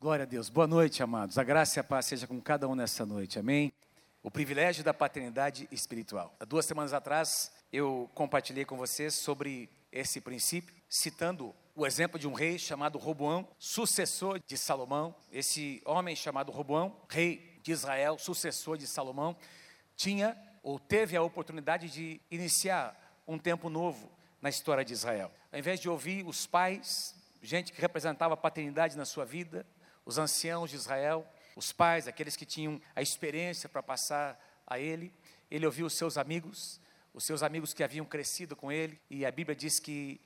Glória a Deus. Boa noite, amados. A graça e a paz seja com cada um nessa noite. Amém. O privilégio da paternidade espiritual. Há duas semanas atrás, eu compartilhei com vocês sobre esse princípio, citando o exemplo de um rei chamado Roboão, sucessor de Salomão. Esse homem chamado Roboão, rei de Israel, sucessor de Salomão, tinha ou teve a oportunidade de iniciar um tempo novo na história de Israel. Ao invés de ouvir os pais, gente que representava a paternidade na sua vida, os anciãos de Israel, os pais, aqueles que tinham a experiência para passar a ele. Ele ouviu os seus amigos, os seus amigos que haviam crescido com ele, e a Bíblia diz que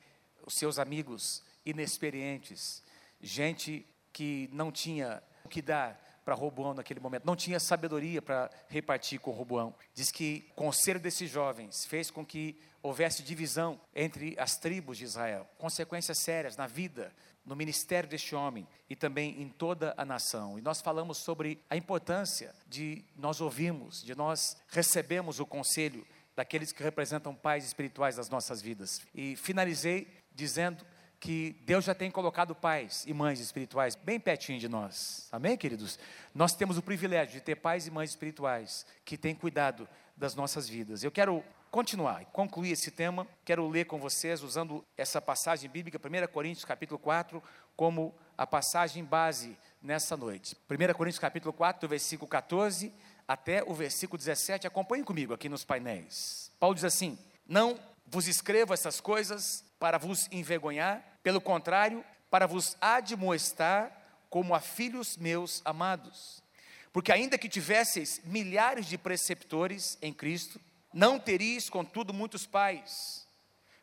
os seus amigos inexperientes, gente que não tinha o que dar para Roboão naquele momento, não tinha sabedoria para repartir com Roboão. Diz que o conselho desses jovens fez com que houvesse divisão entre as tribos de Israel, consequências sérias na vida no ministério deste homem e também em toda a nação. E nós falamos sobre a importância de nós ouvirmos, de nós recebemos o conselho daqueles que representam pais espirituais das nossas vidas. E finalizei dizendo que Deus já tem colocado pais e mães espirituais bem pertinho de nós. Amém, queridos? Nós temos o privilégio de ter pais e mães espirituais que têm cuidado das nossas vidas. Eu quero continuar e concluir esse tema, quero ler com vocês usando essa passagem bíblica, 1 Coríntios capítulo 4, como a passagem base nessa noite. 1 Coríntios capítulo 4, do versículo 14 até o versículo 17. Acompanhe comigo aqui nos painéis. Paulo diz assim: Não vos escrevo essas coisas para vos envergonhar, pelo contrário, para vos admoestar como a filhos meus amados. Porque ainda que tivesseis milhares de preceptores em Cristo, não teríeis, contudo, muitos pais,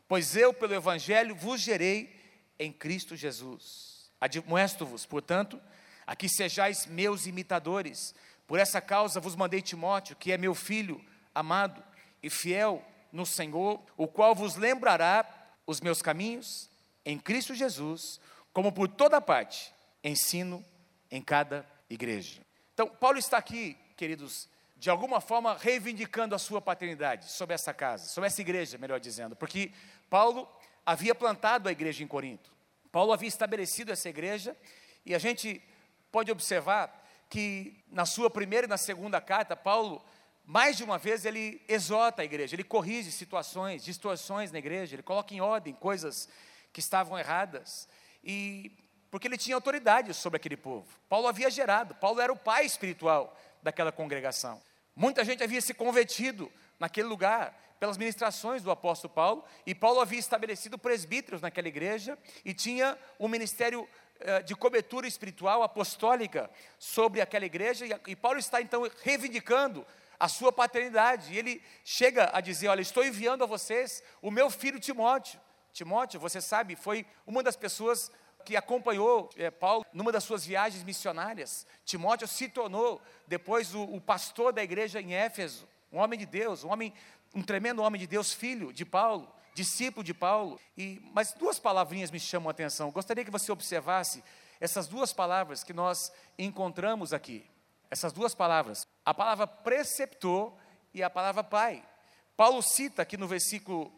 pois eu, pelo Evangelho, vos gerei em Cristo Jesus. Admoesto-vos, portanto, a que sejais meus imitadores. Por essa causa vos mandei Timóteo, que é meu filho amado e fiel no Senhor, o qual vos lembrará os meus caminhos em Cristo Jesus, como por toda parte ensino em cada igreja. Então, Paulo está aqui, queridos, de alguma forma reivindicando a sua paternidade sobre essa casa, sobre essa igreja, melhor dizendo, porque Paulo havia plantado a igreja em Corinto. Paulo havia estabelecido essa igreja e a gente pode observar que na sua primeira e na segunda carta, Paulo, mais de uma vez, ele exorta a igreja, ele corrige situações, distorções na igreja, ele coloca em ordem coisas que estavam erradas. E porque ele tinha autoridade sobre aquele povo. Paulo havia gerado, Paulo era o pai espiritual daquela congregação. Muita gente havia se convertido naquele lugar pelas ministrações do apóstolo Paulo, e Paulo havia estabelecido presbíteros naquela igreja e tinha um ministério eh, de cobertura espiritual apostólica sobre aquela igreja, e Paulo está então reivindicando a sua paternidade, e ele chega a dizer: Olha, estou enviando a vocês o meu filho Timóteo. Timóteo, você sabe, foi uma das pessoas que acompanhou é, Paulo numa das suas viagens missionárias. Timóteo se tornou depois o, o, pastor da igreja em Éfeso, um homem de Deus, um homem, um tremendo homem de Deus, filho de Paulo, discípulo de Paulo. E mas duas palavrinhas me chamam a atenção. Gostaria que você observasse essas duas palavras que nós encontramos aqui. Essas duas palavras, a palavra preceptor e a palavra pai. Paulo cita aqui no versículo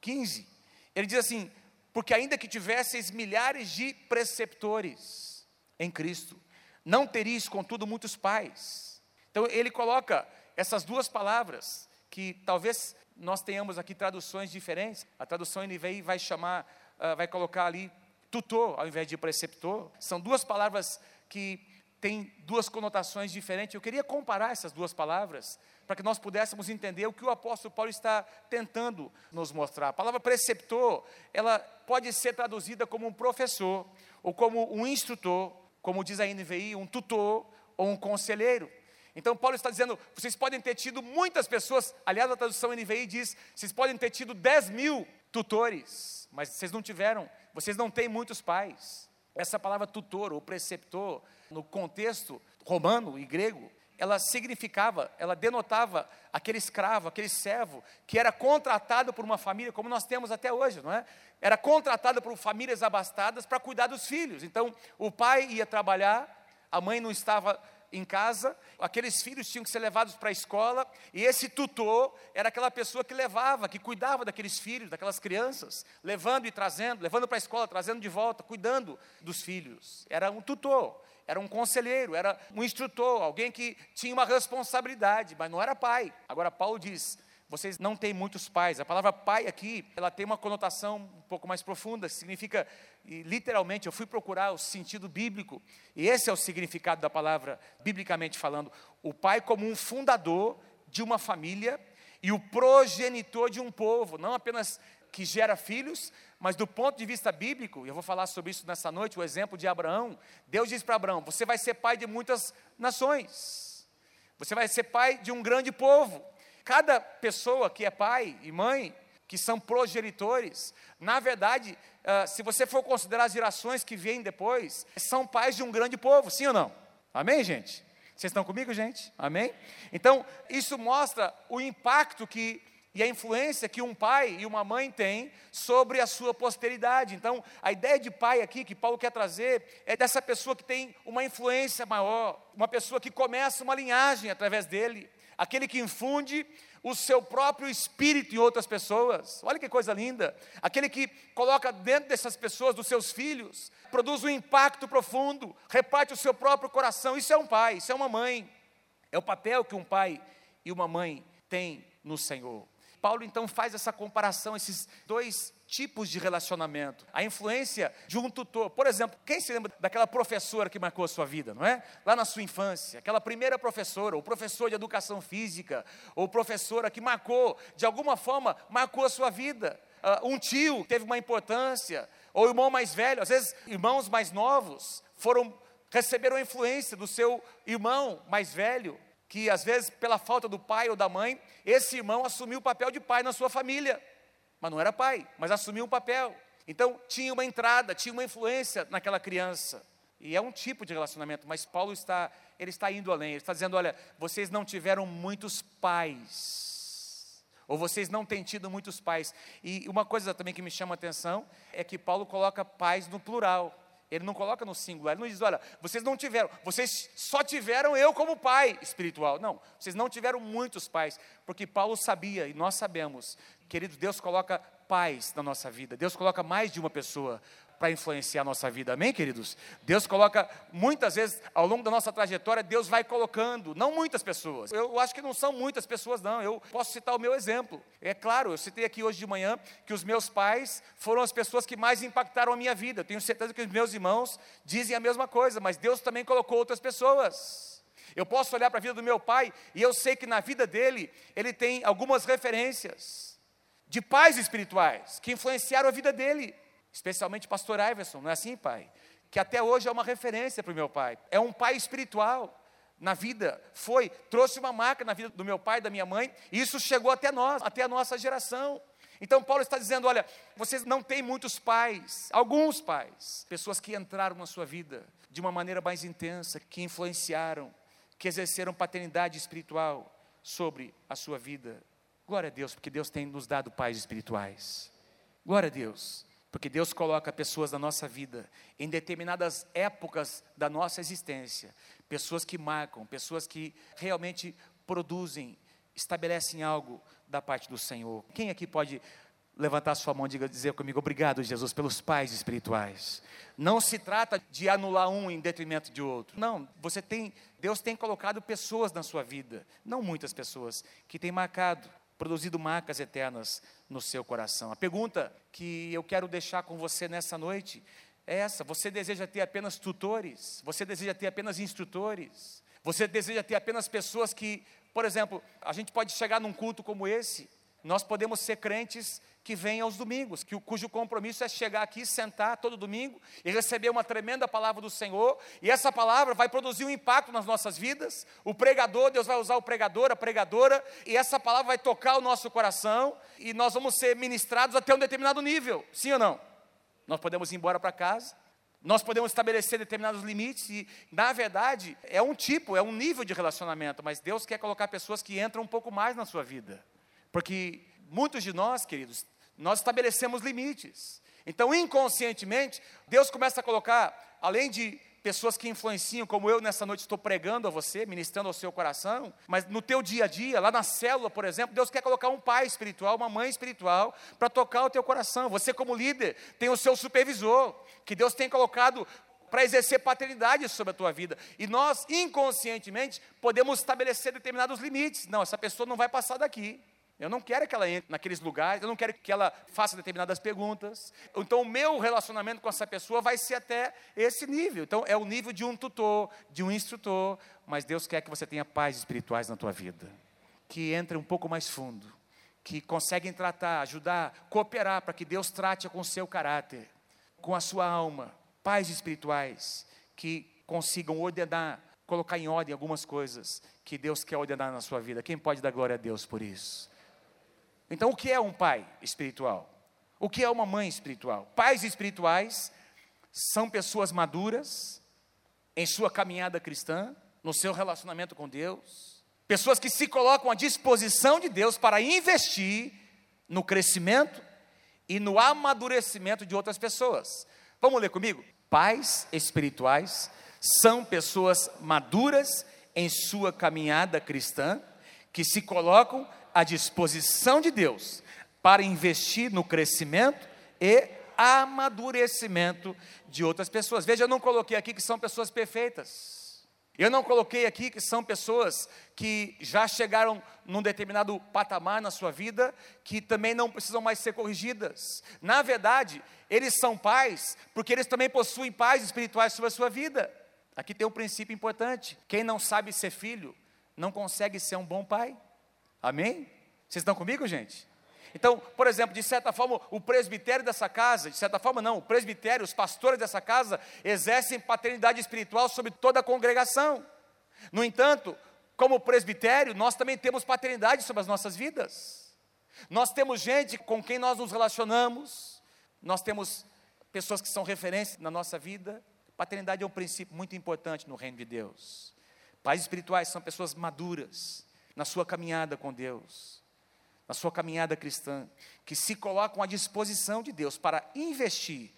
15, ele diz assim: porque ainda que tivesseis milhares de preceptores em Cristo, não teríeis, contudo, muitos pais. Então ele coloca essas duas palavras, que talvez nós tenhamos aqui traduções diferentes. A tradução NVI vai chamar, uh, vai colocar ali tutor ao invés de preceptor. São duas palavras que têm duas conotações diferentes. Eu queria comparar essas duas palavras para que nós pudéssemos entender o que o apóstolo Paulo está tentando nos mostrar. A palavra preceptor, ela pode ser traduzida como um professor, ou como um instrutor, como diz a NVI, um tutor ou um conselheiro. Então Paulo está dizendo, vocês podem ter tido muitas pessoas, aliás a tradução NVI diz, vocês podem ter tido 10 mil tutores, mas vocês não tiveram, vocês não têm muitos pais. Essa palavra tutor ou preceptor, no contexto romano e grego, ela significava, ela denotava aquele escravo, aquele servo que era contratado por uma família, como nós temos até hoje, não é? Era contratado por famílias abastadas para cuidar dos filhos. Então, o pai ia trabalhar, a mãe não estava em casa, aqueles filhos tinham que ser levados para a escola, e esse tutor era aquela pessoa que levava, que cuidava daqueles filhos, daquelas crianças, levando e trazendo, levando para a escola, trazendo de volta, cuidando dos filhos. Era um tutor era um conselheiro, era um instrutor, alguém que tinha uma responsabilidade, mas não era pai. Agora, Paulo diz: vocês não têm muitos pais. A palavra pai aqui, ela tem uma conotação um pouco mais profunda, significa, literalmente, eu fui procurar o sentido bíblico, e esse é o significado da palavra, biblicamente falando, o pai como um fundador de uma família e o progenitor de um povo, não apenas que gera filhos, mas do ponto de vista bíblico, eu vou falar sobre isso nessa noite, o exemplo de Abraão, Deus diz para Abraão: você vai ser pai de muitas nações, você vai ser pai de um grande povo. Cada pessoa que é pai e mãe, que são progenitores, na verdade, uh, se você for considerar as gerações que vêm depois, são pais de um grande povo, sim ou não? Amém, gente? Vocês estão comigo, gente? Amém? Então, isso mostra o impacto que e a influência que um pai e uma mãe têm sobre a sua posteridade. Então, a ideia de pai aqui que Paulo quer trazer é dessa pessoa que tem uma influência maior, uma pessoa que começa uma linhagem através dele, aquele que infunde o seu próprio espírito em outras pessoas. Olha que coisa linda! Aquele que coloca dentro dessas pessoas, dos seus filhos, produz um impacto profundo, reparte o seu próprio coração. Isso é um pai, isso é uma mãe. É o papel que um pai e uma mãe têm no Senhor. Paulo então faz essa comparação, esses dois tipos de relacionamento. A influência de um tutor. Por exemplo, quem se lembra daquela professora que marcou a sua vida, não é? Lá na sua infância, aquela primeira professora, ou professor de educação física, ou professora que marcou, de alguma forma, marcou a sua vida. Uh, um tio teve uma importância, ou irmão mais velho, às vezes irmãos mais novos foram receberam a influência do seu irmão mais velho que às vezes, pela falta do pai ou da mãe, esse irmão assumiu o papel de pai na sua família. Mas não era pai, mas assumiu um papel. Então, tinha uma entrada, tinha uma influência naquela criança. E é um tipo de relacionamento, mas Paulo está, ele está indo além. Ele está dizendo: olha, vocês não tiveram muitos pais. Ou vocês não têm tido muitos pais. E uma coisa também que me chama a atenção é que Paulo coloca pais no plural. Ele não coloca no singular, ele não diz, olha, vocês não tiveram, vocês só tiveram eu como pai espiritual. Não, vocês não tiveram muitos pais, porque Paulo sabia, e nós sabemos, querido, Deus coloca pais na nossa vida, Deus coloca mais de uma pessoa para influenciar a nossa vida, amém, queridos? Deus coloca, muitas vezes, ao longo da nossa trajetória, Deus vai colocando, não muitas pessoas, eu acho que não são muitas pessoas, não, eu posso citar o meu exemplo. É claro, eu citei aqui hoje de manhã que os meus pais foram as pessoas que mais impactaram a minha vida, eu tenho certeza que os meus irmãos dizem a mesma coisa, mas Deus também colocou outras pessoas. Eu posso olhar para a vida do meu pai e eu sei que na vida dele, ele tem algumas referências de pais espirituais que influenciaram a vida dele especialmente pastor Iverson, não é assim, pai? Que até hoje é uma referência para o meu pai. É um pai espiritual na vida, foi, trouxe uma marca na vida do meu pai da minha mãe, e isso chegou até nós, até a nossa geração. Então Paulo está dizendo: olha, vocês não têm muitos pais, alguns pais, pessoas que entraram na sua vida de uma maneira mais intensa, que influenciaram, que exerceram paternidade espiritual sobre a sua vida. Glória a Deus, porque Deus tem nos dado pais espirituais. Glória a Deus. Porque Deus coloca pessoas na nossa vida, em determinadas épocas da nossa existência, pessoas que marcam, pessoas que realmente produzem, estabelecem algo da parte do Senhor. Quem aqui pode levantar sua mão e dizer comigo, obrigado, Jesus, pelos pais espirituais. Não se trata de anular um em detrimento de outro. Não, você tem, Deus tem colocado pessoas na sua vida, não muitas pessoas, que têm marcado produzido marcas eternas no seu coração. A pergunta que eu quero deixar com você nessa noite é essa: você deseja ter apenas tutores? Você deseja ter apenas instrutores? Você deseja ter apenas pessoas que, por exemplo, a gente pode chegar num culto como esse, nós podemos ser crentes que vêm aos domingos, que, cujo compromisso é chegar aqui, sentar todo domingo e receber uma tremenda palavra do Senhor, e essa palavra vai produzir um impacto nas nossas vidas. O pregador, Deus vai usar o pregador, a pregadora, e essa palavra vai tocar o nosso coração, e nós vamos ser ministrados até um determinado nível, sim ou não? Nós podemos ir embora para casa, nós podemos estabelecer determinados limites, e, na verdade, é um tipo, é um nível de relacionamento, mas Deus quer colocar pessoas que entram um pouco mais na sua vida. Porque muitos de nós, queridos, nós estabelecemos limites. Então, inconscientemente, Deus começa a colocar, além de pessoas que influenciam, como eu nessa noite estou pregando a você, ministrando ao seu coração, mas no teu dia a dia, lá na célula, por exemplo, Deus quer colocar um pai espiritual, uma mãe espiritual, para tocar o teu coração. Você, como líder, tem o seu supervisor, que Deus tem colocado para exercer paternidade sobre a tua vida. E nós, inconscientemente, podemos estabelecer determinados limites. Não, essa pessoa não vai passar daqui. Eu não quero que ela entre naqueles lugares, eu não quero que ela faça determinadas perguntas. Então, o meu relacionamento com essa pessoa vai ser até esse nível. Então, é o nível de um tutor, de um instrutor, mas Deus quer que você tenha paz espirituais na tua vida, que entre um pouco mais fundo, que conseguem tratar, ajudar, cooperar para que Deus trate com o seu caráter, com a sua alma, pais espirituais que consigam ordenar, colocar em ordem algumas coisas que Deus quer ordenar na sua vida. Quem pode dar glória a Deus por isso? Então, o que é um pai espiritual? O que é uma mãe espiritual? Pais espirituais são pessoas maduras em sua caminhada cristã, no seu relacionamento com Deus, pessoas que se colocam à disposição de Deus para investir no crescimento e no amadurecimento de outras pessoas. Vamos ler comigo? Pais espirituais são pessoas maduras em sua caminhada cristã, que se colocam à disposição de Deus para investir no crescimento e amadurecimento de outras pessoas. Veja, eu não coloquei aqui que são pessoas perfeitas. Eu não coloquei aqui que são pessoas que já chegaram num determinado patamar na sua vida, que também não precisam mais ser corrigidas. Na verdade, eles são pais, porque eles também possuem pais espirituais sobre a sua vida. Aqui tem um princípio importante: quem não sabe ser filho, não consegue ser um bom pai. Amém? Vocês estão comigo, gente? Então, por exemplo, de certa forma, o presbitério dessa casa, de certa forma não, o presbitério, os pastores dessa casa exercem paternidade espiritual sobre toda a congregação. No entanto, como presbitério, nós também temos paternidade sobre as nossas vidas. Nós temos gente com quem nós nos relacionamos, nós temos pessoas que são referências na nossa vida. Paternidade é um princípio muito importante no reino de Deus. Pais espirituais são pessoas maduras na sua caminhada com Deus na sua caminhada cristã, que se colocam à disposição de Deus para investir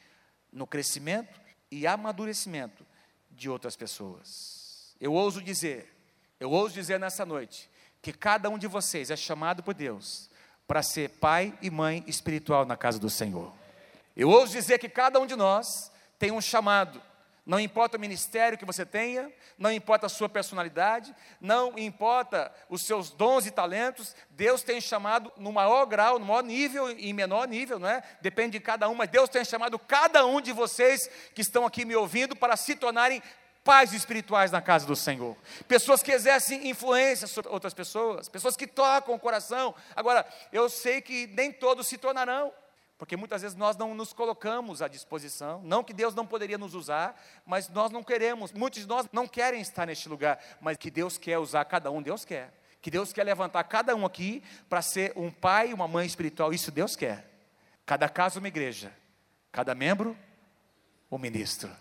no crescimento e amadurecimento de outras pessoas. Eu ouso dizer, eu ouso dizer nessa noite, que cada um de vocês é chamado por Deus para ser pai e mãe espiritual na casa do Senhor. Eu ouso dizer que cada um de nós tem um chamado não importa o ministério que você tenha, não importa a sua personalidade, não importa os seus dons e talentos, Deus tem chamado no maior grau, no maior nível e em menor nível, não é? Depende de cada um, mas Deus tem chamado cada um de vocês que estão aqui me ouvindo para se tornarem pais espirituais na casa do Senhor. Pessoas que exercem influência sobre outras pessoas, pessoas que tocam o coração. Agora, eu sei que nem todos se tornarão. Porque muitas vezes nós não nos colocamos à disposição, não que Deus não poderia nos usar, mas nós não queremos, muitos de nós não querem estar neste lugar, mas que Deus quer usar cada um, Deus quer. Que Deus quer levantar cada um aqui para ser um pai uma mãe espiritual, isso Deus quer. Cada caso uma igreja, cada membro um ministro.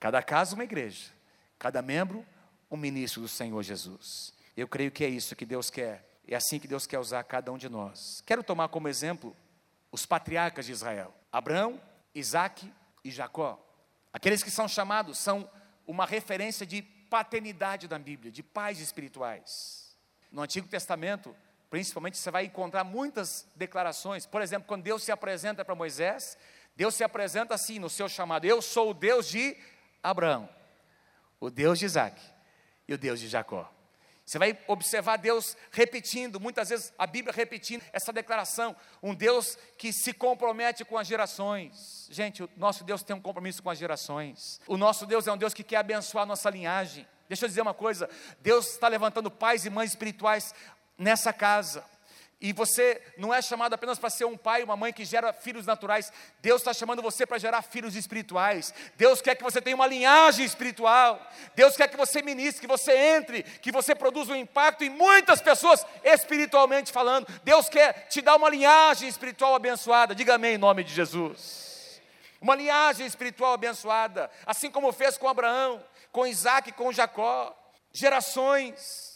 Cada caso uma igreja, cada membro um ministro do Senhor Jesus. Eu creio que é isso que Deus quer. É assim que Deus quer usar cada um de nós. Quero tomar como exemplo os patriarcas de Israel: Abraão, Isaac e Jacó. Aqueles que são chamados são uma referência de paternidade da Bíblia, de pais espirituais. No Antigo Testamento, principalmente, você vai encontrar muitas declarações. Por exemplo, quando Deus se apresenta para Moisés, Deus se apresenta assim no seu chamado: Eu sou o Deus de Abraão, o Deus de Isaac e o Deus de Jacó. Você vai observar Deus repetindo, muitas vezes a Bíblia repetindo essa declaração, um Deus que se compromete com as gerações. Gente, o nosso Deus tem um compromisso com as gerações. O nosso Deus é um Deus que quer abençoar a nossa linhagem. Deixa eu dizer uma coisa: Deus está levantando pais e mães espirituais nessa casa. E você não é chamado apenas para ser um pai e uma mãe que gera filhos naturais. Deus está chamando você para gerar filhos espirituais. Deus quer que você tenha uma linhagem espiritual. Deus quer que você ministre, que você entre, que você produza um impacto em muitas pessoas, espiritualmente falando. Deus quer te dar uma linhagem espiritual abençoada. Diga amém em nome de Jesus. Uma linhagem espiritual abençoada, assim como fez com Abraão, com Isaac, com Jacó. Gerações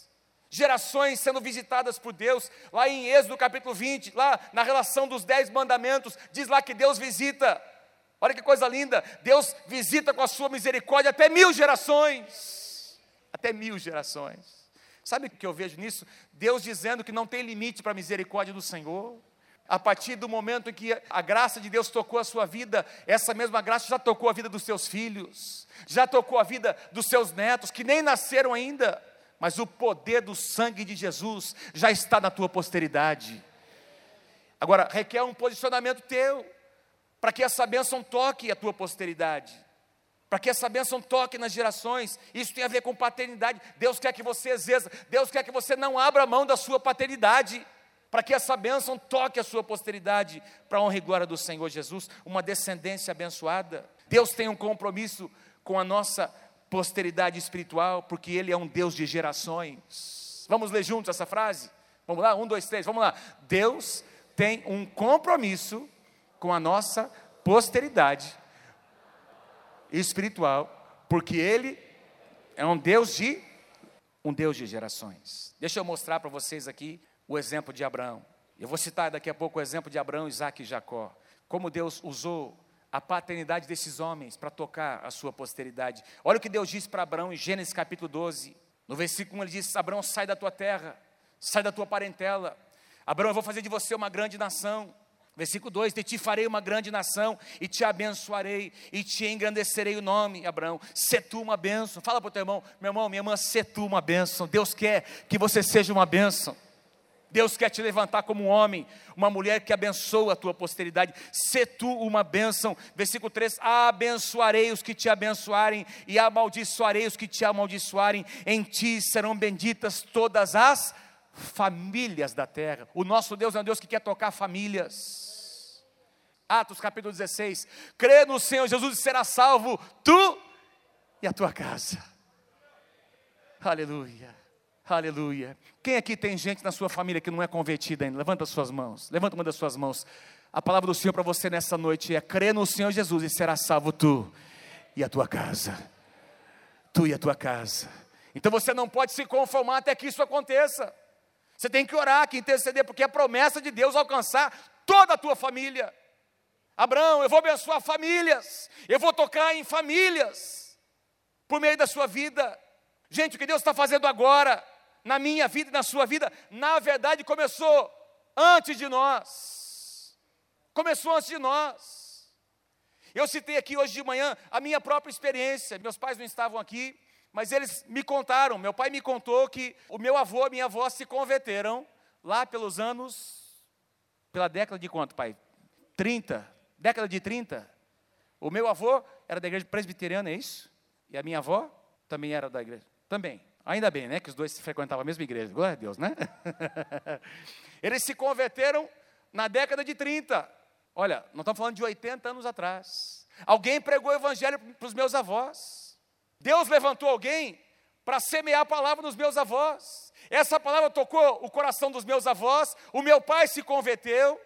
gerações sendo visitadas por Deus, lá em Êxodo capítulo 20, lá na relação dos dez mandamentos, diz lá que Deus visita, olha que coisa linda, Deus visita com a sua misericórdia até mil gerações, até mil gerações. Sabe o que eu vejo nisso? Deus dizendo que não tem limite para a misericórdia do Senhor. A partir do momento em que a graça de Deus tocou a sua vida, essa mesma graça já tocou a vida dos seus filhos, já tocou a vida dos seus netos, que nem nasceram ainda, mas o poder do sangue de Jesus já está na tua posteridade. Agora, requer um posicionamento teu, para que essa bênção toque a tua posteridade, para que essa bênção toque nas gerações. Isso tem a ver com paternidade. Deus quer que você exerça, Deus quer que você não abra mão da sua paternidade para que essa bênção toque a sua posteridade, para a honra e glória do Senhor Jesus, uma descendência abençoada. Deus tem um compromisso com a nossa posteridade espiritual, porque Ele é um Deus de gerações. Vamos ler juntos essa frase? Vamos lá? Um, dois, três, vamos lá. Deus tem um compromisso com a nossa posteridade espiritual, porque Ele é um Deus de um Deus de gerações. Deixa eu mostrar para vocês aqui o exemplo de Abraão. Eu vou citar daqui a pouco o exemplo de Abraão, Isaac e Jacó. Como Deus usou a paternidade desses homens para tocar a sua posteridade. Olha o que Deus disse para Abraão em Gênesis capítulo 12. No versículo 1 ele diz: Abraão, sai da tua terra, sai da tua parentela. Abraão, eu vou fazer de você uma grande nação. Versículo 2: De ti farei uma grande nação, e te abençoarei, e te engrandecerei o nome, Abraão. Se tu uma bênção. Fala para o teu irmão, meu irmão, minha irmã, se tu uma bênção. Deus quer que você seja uma bênção. Deus quer te levantar como um homem, uma mulher que abençoa a tua posteridade. Se tu uma bênção. Versículo 3: Abençoarei os que te abençoarem, e amaldiçoarei os que te amaldiçoarem. Em ti serão benditas todas as famílias da terra. O nosso Deus é um Deus que quer tocar famílias. Atos capítulo 16: Crê no Senhor Jesus e será salvo, tu e a tua casa. Aleluia. Aleluia. Quem aqui tem gente na sua família que não é convertida ainda? Levanta as suas mãos. Levanta uma das suas mãos. A palavra do Senhor para você nessa noite é: crê no Senhor Jesus e será salvo tu e a tua casa. Tu e a tua casa. Então você não pode se conformar até que isso aconteça. Você tem que orar, que interceder, porque é a promessa de Deus alcançar toda a tua família. Abraão, eu vou abençoar famílias, eu vou tocar em famílias, por meio da sua vida. Gente, o que Deus está fazendo agora, na minha vida e na sua vida, na verdade começou antes de nós. Começou antes de nós. Eu citei aqui hoje de manhã a minha própria experiência. Meus pais não estavam aqui, mas eles me contaram. Meu pai me contou que o meu avô e minha avó se converteram lá pelos anos, pela década de quanto, pai? 30. Década de 30. O meu avô era da igreja presbiteriana, é isso? E a minha avó também era da igreja. Também. Ainda bem, né? Que os dois frequentavam a mesma igreja. Glória a Deus, né? Eles se converteram na década de 30. Olha, não estamos falando de 80 anos atrás. Alguém pregou o evangelho para os meus avós. Deus levantou alguém para semear a palavra nos meus avós. Essa palavra tocou o coração dos meus avós. O meu pai se converteu,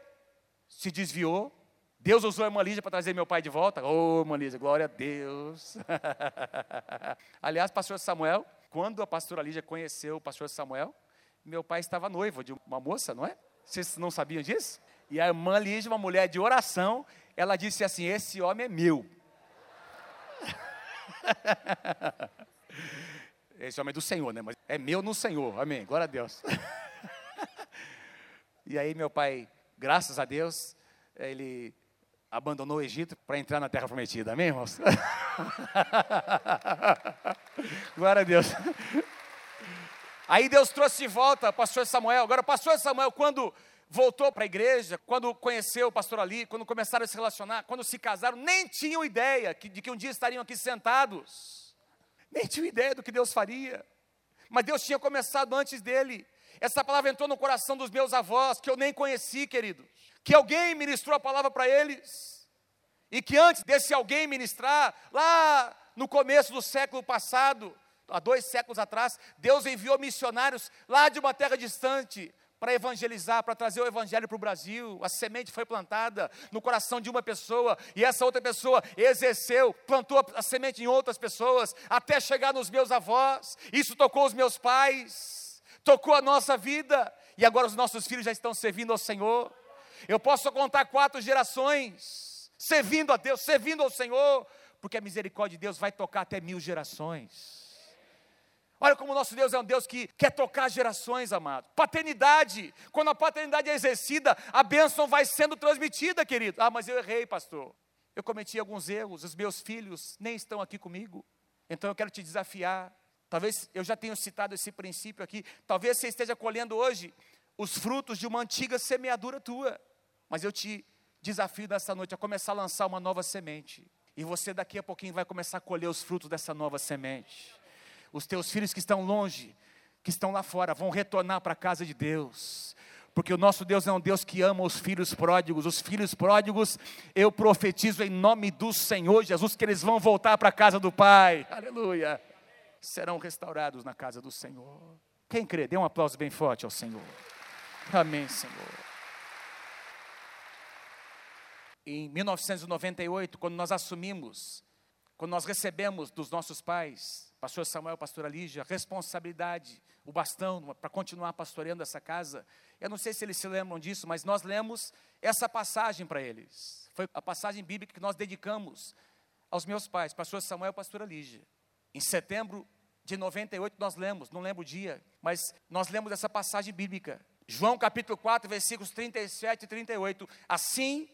se desviou. Deus usou a irmã Lígia para trazer meu pai de volta. Ô, oh, irmã Lígia, glória a Deus. Aliás, pastor Samuel, quando a pastora Lígia conheceu o pastor Samuel, meu pai estava noivo de uma moça, não é? Vocês não sabiam disso? E a irmã Lígia, uma mulher de oração, ela disse assim: Esse homem é meu. Esse homem é do Senhor, né? Mas é meu no Senhor, amém. Glória a Deus. e aí, meu pai, graças a Deus, ele abandonou o Egito para entrar na terra prometida. Amém, irmãos? Glória a Deus. Aí Deus trouxe de volta o pastor Samuel. Agora, o pastor Samuel, quando voltou para a igreja, quando conheceu o pastor Ali, quando começaram a se relacionar, quando se casaram, nem tinham ideia de que um dia estariam aqui sentados. Nem tinham ideia do que Deus faria. Mas Deus tinha começado antes dele. Essa palavra entrou no coração dos meus avós, que eu nem conheci, querido que alguém ministrou a palavra para eles, e que antes desse alguém ministrar, lá no começo do século passado, há dois séculos atrás, Deus enviou missionários lá de uma terra distante para evangelizar, para trazer o evangelho para o Brasil. A semente foi plantada no coração de uma pessoa e essa outra pessoa exerceu, plantou a semente em outras pessoas, até chegar nos meus avós. Isso tocou os meus pais, tocou a nossa vida e agora os nossos filhos já estão servindo ao Senhor. Eu posso contar quatro gerações servindo a Deus, servindo ao Senhor, porque a misericórdia de Deus vai tocar até mil gerações. Olha como o nosso Deus é um Deus que quer tocar gerações, amado. Paternidade, quando a paternidade é exercida, a bênção vai sendo transmitida, querido. Ah, mas eu errei, pastor. Eu cometi alguns erros, os meus filhos nem estão aqui comigo. Então eu quero te desafiar. Talvez eu já tenha citado esse princípio aqui. Talvez você esteja colhendo hoje os frutos de uma antiga semeadura tua. Mas eu te desafio nessa noite a começar a lançar uma nova semente. E você daqui a pouquinho vai começar a colher os frutos dessa nova semente. Os teus filhos que estão longe, que estão lá fora, vão retornar para a casa de Deus. Porque o nosso Deus é um Deus que ama os filhos pródigos. Os filhos pródigos, eu profetizo em nome do Senhor Jesus que eles vão voltar para a casa do Pai. Aleluia. Serão restaurados na casa do Senhor. Quem crê, dê um aplauso bem forte ao Senhor. Amém, Senhor. Em 1998, quando nós assumimos, quando nós recebemos dos nossos pais pastor Samuel, pastora Lígia, responsabilidade, o bastão para continuar pastoreando essa casa. Eu não sei se eles se lembram disso, mas nós lemos essa passagem para eles. Foi a passagem bíblica que nós dedicamos aos meus pais, pastor Samuel e pastora Lígia. Em setembro de 98 nós lemos, não lembro o dia, mas nós lemos essa passagem bíblica. João capítulo 4, versículos 37 e 38. Assim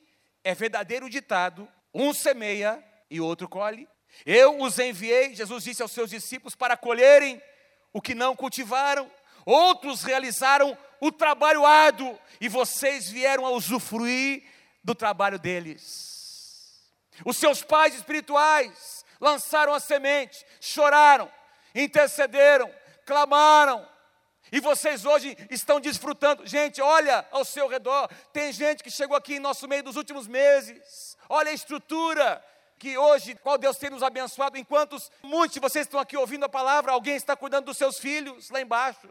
é verdadeiro ditado: um semeia e outro colhe. Eu os enviei, Jesus disse aos seus discípulos, para colherem o que não cultivaram. Outros realizaram o trabalho árduo e vocês vieram a usufruir do trabalho deles. Os seus pais espirituais lançaram a semente, choraram, intercederam, clamaram, e vocês hoje estão desfrutando. Gente, olha ao seu redor. Tem gente que chegou aqui em nosso meio dos últimos meses. Olha a estrutura que hoje, qual Deus tem nos abençoado, enquanto muitos de vocês estão aqui ouvindo a palavra, alguém está cuidando dos seus filhos lá embaixo.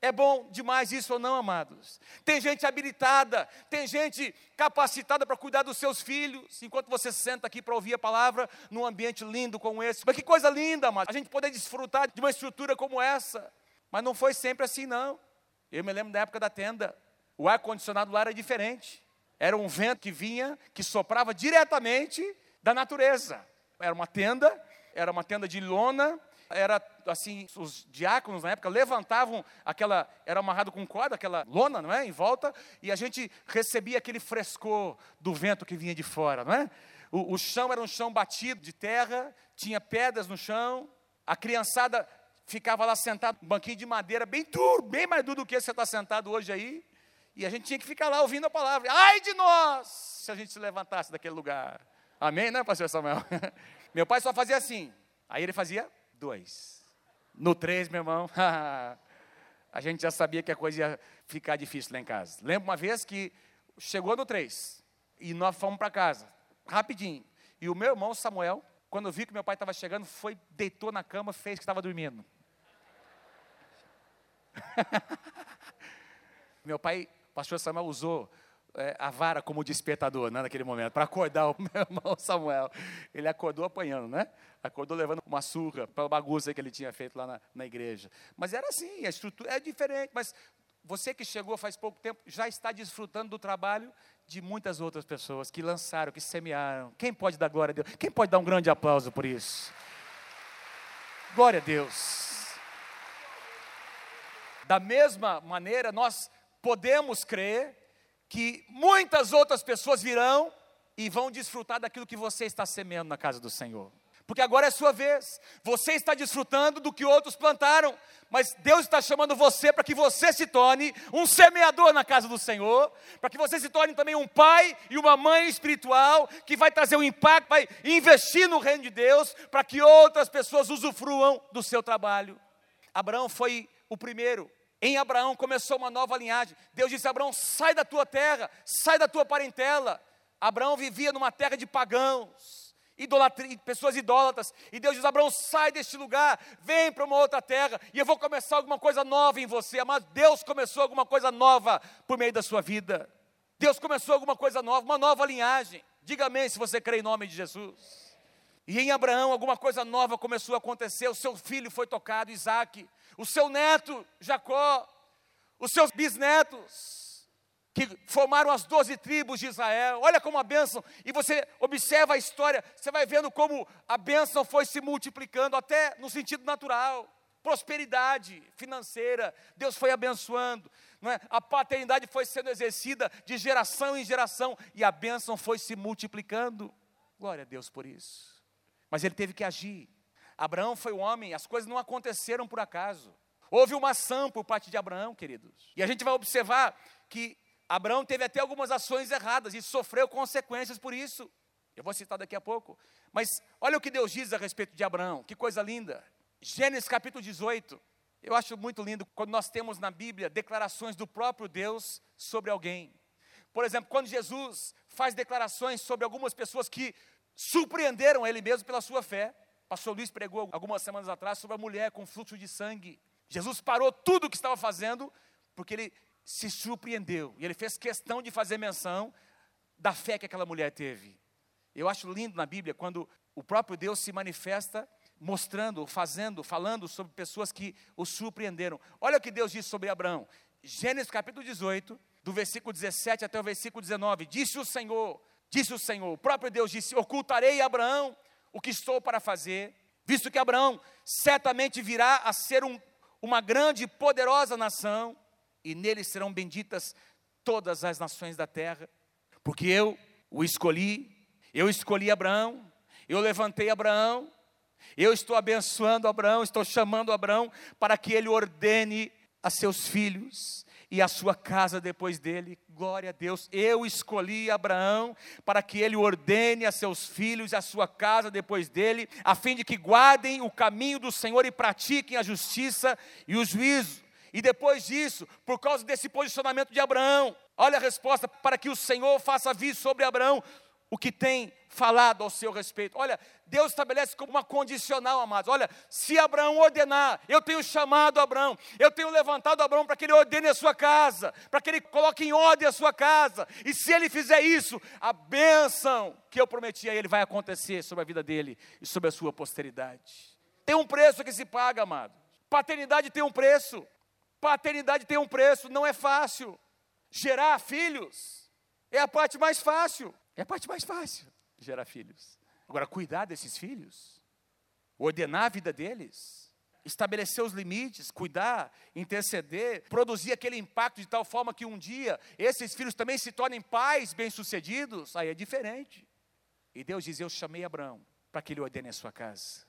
É bom demais isso ou não, amados? Tem gente habilitada, tem gente capacitada para cuidar dos seus filhos, enquanto você senta aqui para ouvir a palavra num ambiente lindo como esse. Mas que coisa linda, amados, a gente poder desfrutar de uma estrutura como essa. Mas não foi sempre assim, não. Eu me lembro da época da tenda, o ar-condicionado lá era diferente. Era um vento que vinha, que soprava diretamente da natureza. Era uma tenda, era uma tenda de lona, era assim, os diáconos na época levantavam aquela, era amarrado com corda, aquela lona, não é, em volta, e a gente recebia aquele frescor do vento que vinha de fora, não é? O, o chão era um chão batido de terra, tinha pedras no chão, a criançada ficava lá sentado, um banquinho de madeira bem duro, bem mais duro do que você está sentado hoje aí, e a gente tinha que ficar lá ouvindo a palavra. Ai de nós, se a gente se levantasse daquele lugar. Amém, né, pastor Samuel? Meu pai só fazia assim. Aí ele fazia dois. No três, meu irmão, a gente já sabia que a coisa ia ficar difícil lá em casa. Lembro uma vez que chegou no três e nós fomos para casa, rapidinho. E o meu irmão Samuel, quando viu que meu pai estava chegando, foi, deitou na cama, fez que estava dormindo. meu pai, pastor Samuel, usou é, a vara como despertador né, naquele momento, para acordar o meu irmão Samuel. Ele acordou apanhando, né? Acordou levando uma surra pela bagunça que ele tinha feito lá na, na igreja. Mas era assim, a estrutura é diferente, mas você que chegou faz pouco tempo já está desfrutando do trabalho de muitas outras pessoas que lançaram, que semearam. Quem pode dar glória a Deus? Quem pode dar um grande aplauso por isso? Glória a Deus. Da mesma maneira, nós podemos crer que muitas outras pessoas virão e vão desfrutar daquilo que você está semeando na casa do Senhor. Porque agora é sua vez. Você está desfrutando do que outros plantaram, mas Deus está chamando você para que você se torne um semeador na casa do Senhor, para que você se torne também um pai e uma mãe espiritual que vai trazer um impacto, vai investir no reino de Deus, para que outras pessoas usufruam do seu trabalho. Abraão foi o primeiro em Abraão começou uma nova linhagem. Deus disse Abraão: sai da tua terra, sai da tua parentela. Abraão vivia numa terra de pagãos, idolatria, pessoas idólatras. E Deus diz: Abraão, sai deste lugar, vem para uma outra terra, e eu vou começar alguma coisa nova em você. Mas Deus começou alguma coisa nova por meio da sua vida. Deus começou alguma coisa nova, uma nova linhagem. Diga amém se você crê em nome de Jesus. E em Abraão alguma coisa nova começou a acontecer. O seu filho foi tocado, Isaac o seu neto Jacó, os seus bisnetos, que formaram as doze tribos de Israel. Olha como a bênção, e você observa a história, você vai vendo como a bênção foi se multiplicando, até no sentido natural. prosperidade financeira, Deus foi abençoando, é? a paternidade foi sendo exercida de geração em geração e a bênção foi se multiplicando. Glória a Deus por isso. Mas ele teve que agir. Abraão foi o homem, as coisas não aconteceram por acaso. Houve uma ação por parte de Abraão, queridos. E a gente vai observar que Abraão teve até algumas ações erradas e sofreu consequências por isso. Eu vou citar daqui a pouco. Mas olha o que Deus diz a respeito de Abraão, que coisa linda. Gênesis capítulo 18. Eu acho muito lindo quando nós temos na Bíblia declarações do próprio Deus sobre alguém. Por exemplo, quando Jesus faz declarações sobre algumas pessoas que surpreenderam ele mesmo pela sua fé. Pastor Luiz pregou algumas semanas atrás sobre a mulher com fluxo de sangue. Jesus parou tudo o que estava fazendo porque ele se surpreendeu e ele fez questão de fazer menção da fé que aquela mulher teve. Eu acho lindo na Bíblia quando o próprio Deus se manifesta mostrando, fazendo, falando sobre pessoas que o surpreenderam. Olha o que Deus disse sobre Abraão. Gênesis capítulo 18, do versículo 17 até o versículo 19. Disse o Senhor, disse o Senhor, o próprio Deus disse: Ocultarei Abraão o que estou para fazer, visto que Abraão certamente virá a ser um, uma grande e poderosa nação, e nele serão benditas todas as nações da terra, porque eu o escolhi, eu escolhi Abraão, eu levantei Abraão, eu estou abençoando Abraão, estou chamando Abraão para que ele ordene a seus filhos e a sua casa depois dele. Glória a Deus. Eu escolhi Abraão para que ele ordene a seus filhos e a sua casa depois dele, a fim de que guardem o caminho do Senhor e pratiquem a justiça e o juízo. E depois disso, por causa desse posicionamento de Abraão, olha a resposta: para que o Senhor faça vir sobre Abraão o que tem falado ao seu respeito. Olha, Deus estabelece como uma condicional, amados. Olha, se Abraão ordenar, eu tenho chamado Abraão, eu tenho levantado Abraão para que ele ordene a sua casa, para que ele coloque em ordem a sua casa. E se ele fizer isso, a bênção que eu prometi a ele vai acontecer sobre a vida dele e sobre a sua posteridade. Tem um preço que se paga, amado. Paternidade tem um preço. Paternidade tem um preço, não é fácil. Gerar filhos é a parte mais fácil. É a parte mais fácil, gerar filhos. Agora, cuidar desses filhos, ordenar a vida deles, estabelecer os limites, cuidar, interceder, produzir aquele impacto de tal forma que um dia esses filhos também se tornem pais bem-sucedidos, aí é diferente. E Deus diz: Eu chamei Abraão para que ele ordene a sua casa,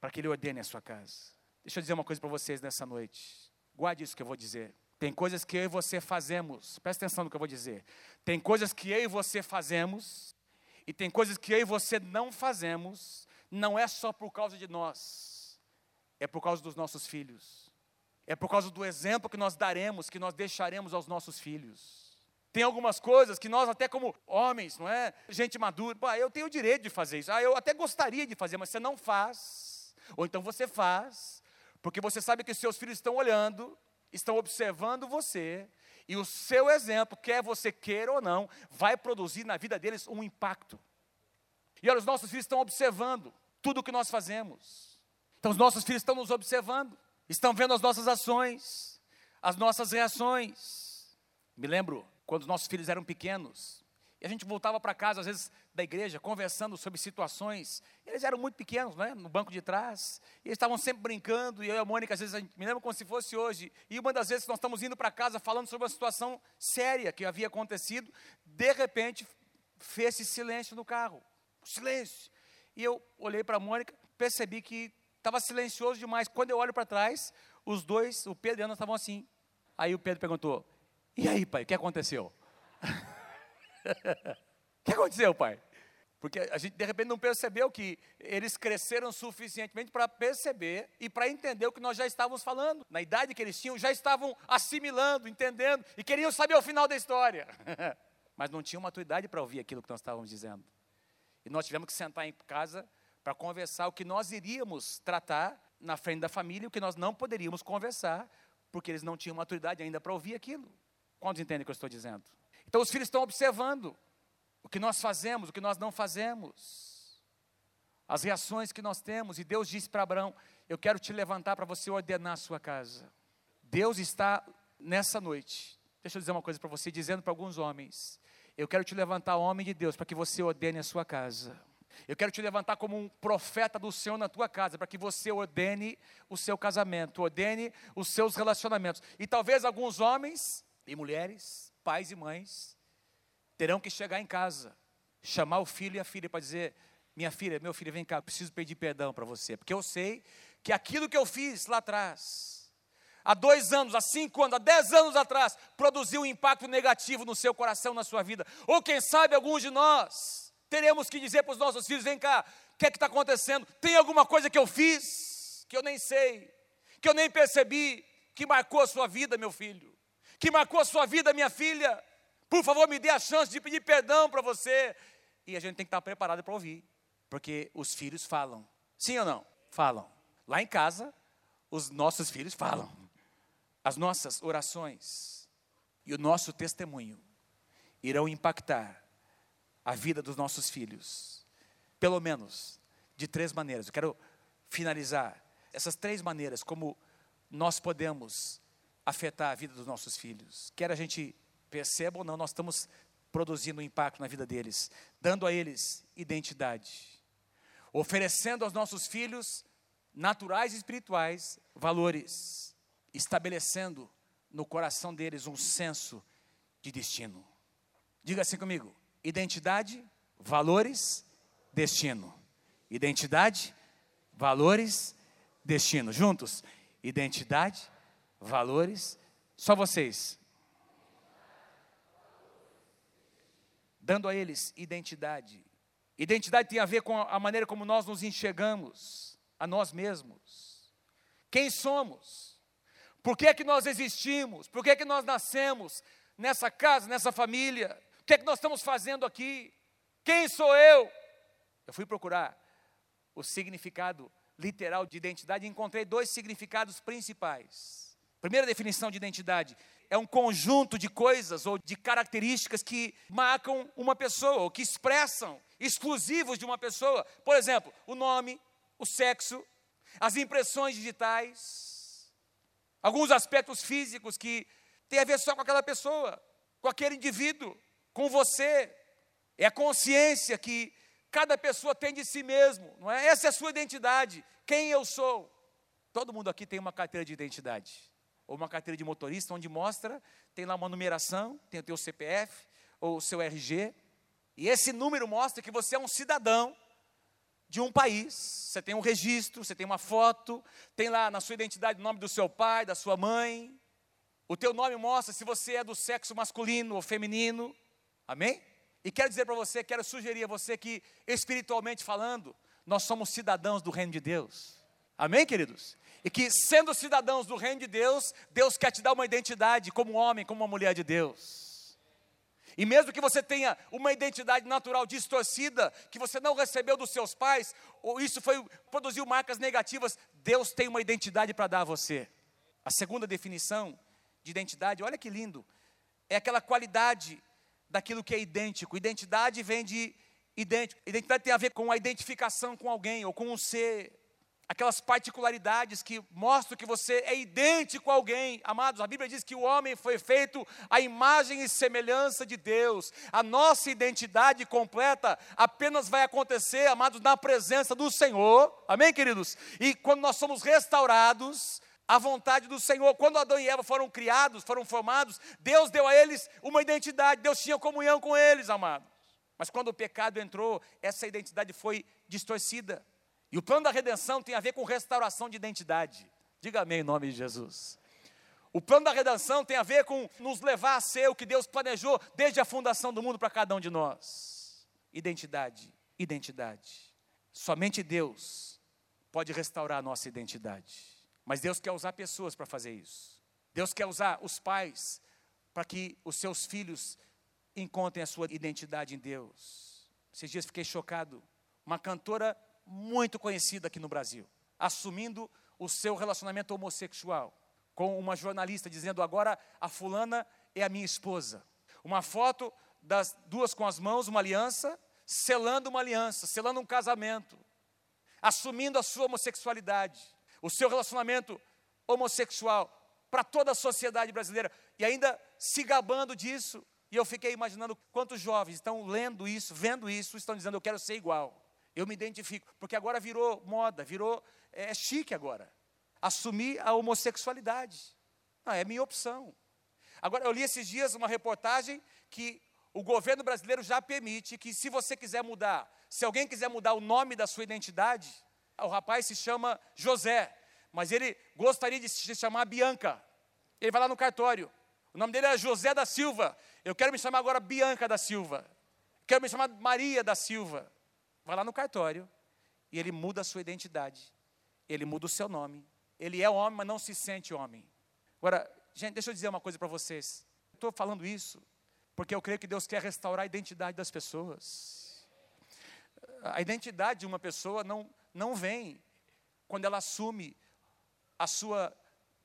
para que ele ordene a sua casa. Deixa eu dizer uma coisa para vocês nessa noite. Guarde isso que eu vou dizer. Tem coisas que eu e você fazemos, presta atenção no que eu vou dizer. Tem coisas que eu e você fazemos, e tem coisas que eu e você não fazemos, não é só por causa de nós, é por causa dos nossos filhos, é por causa do exemplo que nós daremos, que nós deixaremos aos nossos filhos. Tem algumas coisas que nós, até como homens, não é? Gente madura, eu tenho o direito de fazer isso. Ah, eu até gostaria de fazer, mas você não faz. Ou então você faz, porque você sabe que seus filhos estão olhando, estão observando você, e o seu exemplo, quer você queira ou não, vai produzir na vida deles um impacto. E olha, os nossos filhos estão observando tudo o que nós fazemos. Então, os nossos filhos estão nos observando, estão vendo as nossas ações, as nossas reações. Me lembro quando os nossos filhos eram pequenos, e a gente voltava para casa, às vezes, da igreja, conversando sobre situações. Eles eram muito pequenos, né? no banco de trás. E eles estavam sempre brincando. E eu e a Mônica, às vezes, gente, me lembro como se fosse hoje. E uma das vezes nós estamos indo para casa falando sobre uma situação séria que havia acontecido. De repente, fez-se silêncio no carro. Silêncio. E eu olhei para a Mônica, percebi que estava silencioso demais. Quando eu olho para trás, os dois, o Pedro e a Ana, estavam assim. Aí o Pedro perguntou: E aí, pai, o que aconteceu? O que aconteceu, pai? Porque a gente de repente não percebeu que eles cresceram suficientemente para perceber e para entender o que nós já estávamos falando. Na idade que eles tinham, já estavam assimilando, entendendo e queriam saber o final da história. Mas não tinham maturidade para ouvir aquilo que nós estávamos dizendo. E nós tivemos que sentar em casa para conversar o que nós iríamos tratar na frente da família o que nós não poderíamos conversar, porque eles não tinham maturidade ainda para ouvir aquilo. Quantos entendem o que eu estou dizendo? Então os filhos estão observando o que nós fazemos, o que nós não fazemos, as reações que nós temos. E Deus disse para Abraão: Eu quero te levantar para você ordenar a sua casa. Deus está nessa noite, deixa eu dizer uma coisa para você, dizendo para alguns homens: Eu quero te levantar, homem de Deus, para que você ordene a sua casa. Eu quero te levantar como um profeta do Senhor na tua casa, para que você ordene o seu casamento, ordene os seus relacionamentos. E talvez alguns homens e mulheres, pais e mães, terão que chegar em casa, chamar o filho e a filha para dizer: Minha filha, meu filho, vem cá, preciso pedir perdão para você, porque eu sei que aquilo que eu fiz lá atrás, há dois anos, há cinco anos, há dez anos atrás, produziu um impacto negativo no seu coração, na sua vida. Ou quem sabe alguns de nós teremos que dizer para os nossos filhos: vem cá, o que é que está acontecendo? Tem alguma coisa que eu fiz que eu nem sei, que eu nem percebi, que marcou a sua vida, meu filho, que marcou a sua vida, minha filha. Por favor, me dê a chance de pedir perdão para você. E a gente tem que estar preparado para ouvir, porque os filhos falam. Sim ou não? Falam. Lá em casa, os nossos filhos falam as nossas orações e o nosso testemunho irão impactar a vida dos nossos filhos, pelo menos de três maneiras. Eu quero finalizar essas três maneiras como nós podemos afetar a vida dos nossos filhos. Quer a gente perceba ou não, nós estamos produzindo um impacto na vida deles, dando a eles identidade, oferecendo aos nossos filhos naturais e espirituais valores estabelecendo no coração deles um senso de destino. Diga assim comigo: identidade, valores, destino. Identidade, valores, destino. Juntos. Identidade, valores, só vocês. Dando a eles identidade. Identidade tem a ver com a maneira como nós nos enxergamos a nós mesmos. Quem somos? Por que é que nós existimos? Por que é que nós nascemos nessa casa, nessa família? O que é que nós estamos fazendo aqui? Quem sou eu? Eu fui procurar o significado literal de identidade e encontrei dois significados principais. Primeira definição de identidade é um conjunto de coisas ou de características que marcam uma pessoa, ou que expressam exclusivos de uma pessoa. Por exemplo, o nome, o sexo, as impressões digitais, alguns aspectos físicos que têm a ver só com aquela pessoa, com aquele indivíduo, com você. É a consciência que cada pessoa tem de si mesmo, não é? Essa é a sua identidade. Quem eu sou? Todo mundo aqui tem uma carteira de identidade, ou uma carteira de motorista, onde mostra, tem lá uma numeração, tem o teu CPF, ou o seu RG, e esse número mostra que você é um cidadão de um país. Você tem um registro, você tem uma foto, tem lá na sua identidade o nome do seu pai, da sua mãe. O teu nome mostra se você é do sexo masculino ou feminino. Amém? E quero dizer para você, quero sugerir a você que, espiritualmente falando, nós somos cidadãos do reino de Deus. Amém, queridos? E que, sendo cidadãos do reino de Deus, Deus quer te dar uma identidade como homem, como uma mulher de Deus. E mesmo que você tenha uma identidade natural distorcida, que você não recebeu dos seus pais, ou isso foi produziu marcas negativas, Deus tem uma identidade para dar a você. A segunda definição de identidade, olha que lindo, é aquela qualidade daquilo que é idêntico. Identidade vem de idêntico. Identidade tem a ver com a identificação com alguém ou com um ser aquelas particularidades que mostram que você é idêntico a alguém. Amados, a Bíblia diz que o homem foi feito à imagem e semelhança de Deus. A nossa identidade completa apenas vai acontecer, amados, na presença do Senhor. Amém, queridos? E quando nós somos restaurados, a vontade do Senhor. Quando Adão e Eva foram criados, foram formados, Deus deu a eles uma identidade, Deus tinha comunhão com eles, amados. Mas quando o pecado entrou, essa identidade foi distorcida. E o plano da redenção tem a ver com restauração de identidade. Diga amém em nome de Jesus. O plano da redenção tem a ver com nos levar a ser o que Deus planejou desde a fundação do mundo para cada um de nós. Identidade, identidade. Somente Deus pode restaurar a nossa identidade. Mas Deus quer usar pessoas para fazer isso. Deus quer usar os pais para que os seus filhos encontrem a sua identidade em Deus. Esses dias fiquei chocado. Uma cantora muito conhecida aqui no Brasil, assumindo o seu relacionamento homossexual, com uma jornalista dizendo: agora a fulana é a minha esposa. Uma foto das duas com as mãos, uma aliança, selando uma aliança, selando um casamento, assumindo a sua homossexualidade, o seu relacionamento homossexual para toda a sociedade brasileira e ainda se gabando disso. E eu fiquei imaginando quantos jovens estão lendo isso, vendo isso, estão dizendo: Eu quero ser igual. Eu me identifico, porque agora virou moda, virou é, é chique agora. Assumir a homossexualidade. Não, é minha opção. Agora, eu li esses dias uma reportagem que o governo brasileiro já permite que, se você quiser mudar, se alguém quiser mudar o nome da sua identidade, o rapaz se chama José, mas ele gostaria de se chamar Bianca. Ele vai lá no cartório. O nome dele é José da Silva. Eu quero me chamar agora Bianca da Silva. Quero me chamar Maria da Silva. Vai lá no cartório e ele muda a sua identidade. Ele muda o seu nome. Ele é homem, mas não se sente homem. Agora, gente, deixa eu dizer uma coisa para vocês. Estou falando isso porque eu creio que Deus quer restaurar a identidade das pessoas. A identidade de uma pessoa não, não vem quando ela assume a sua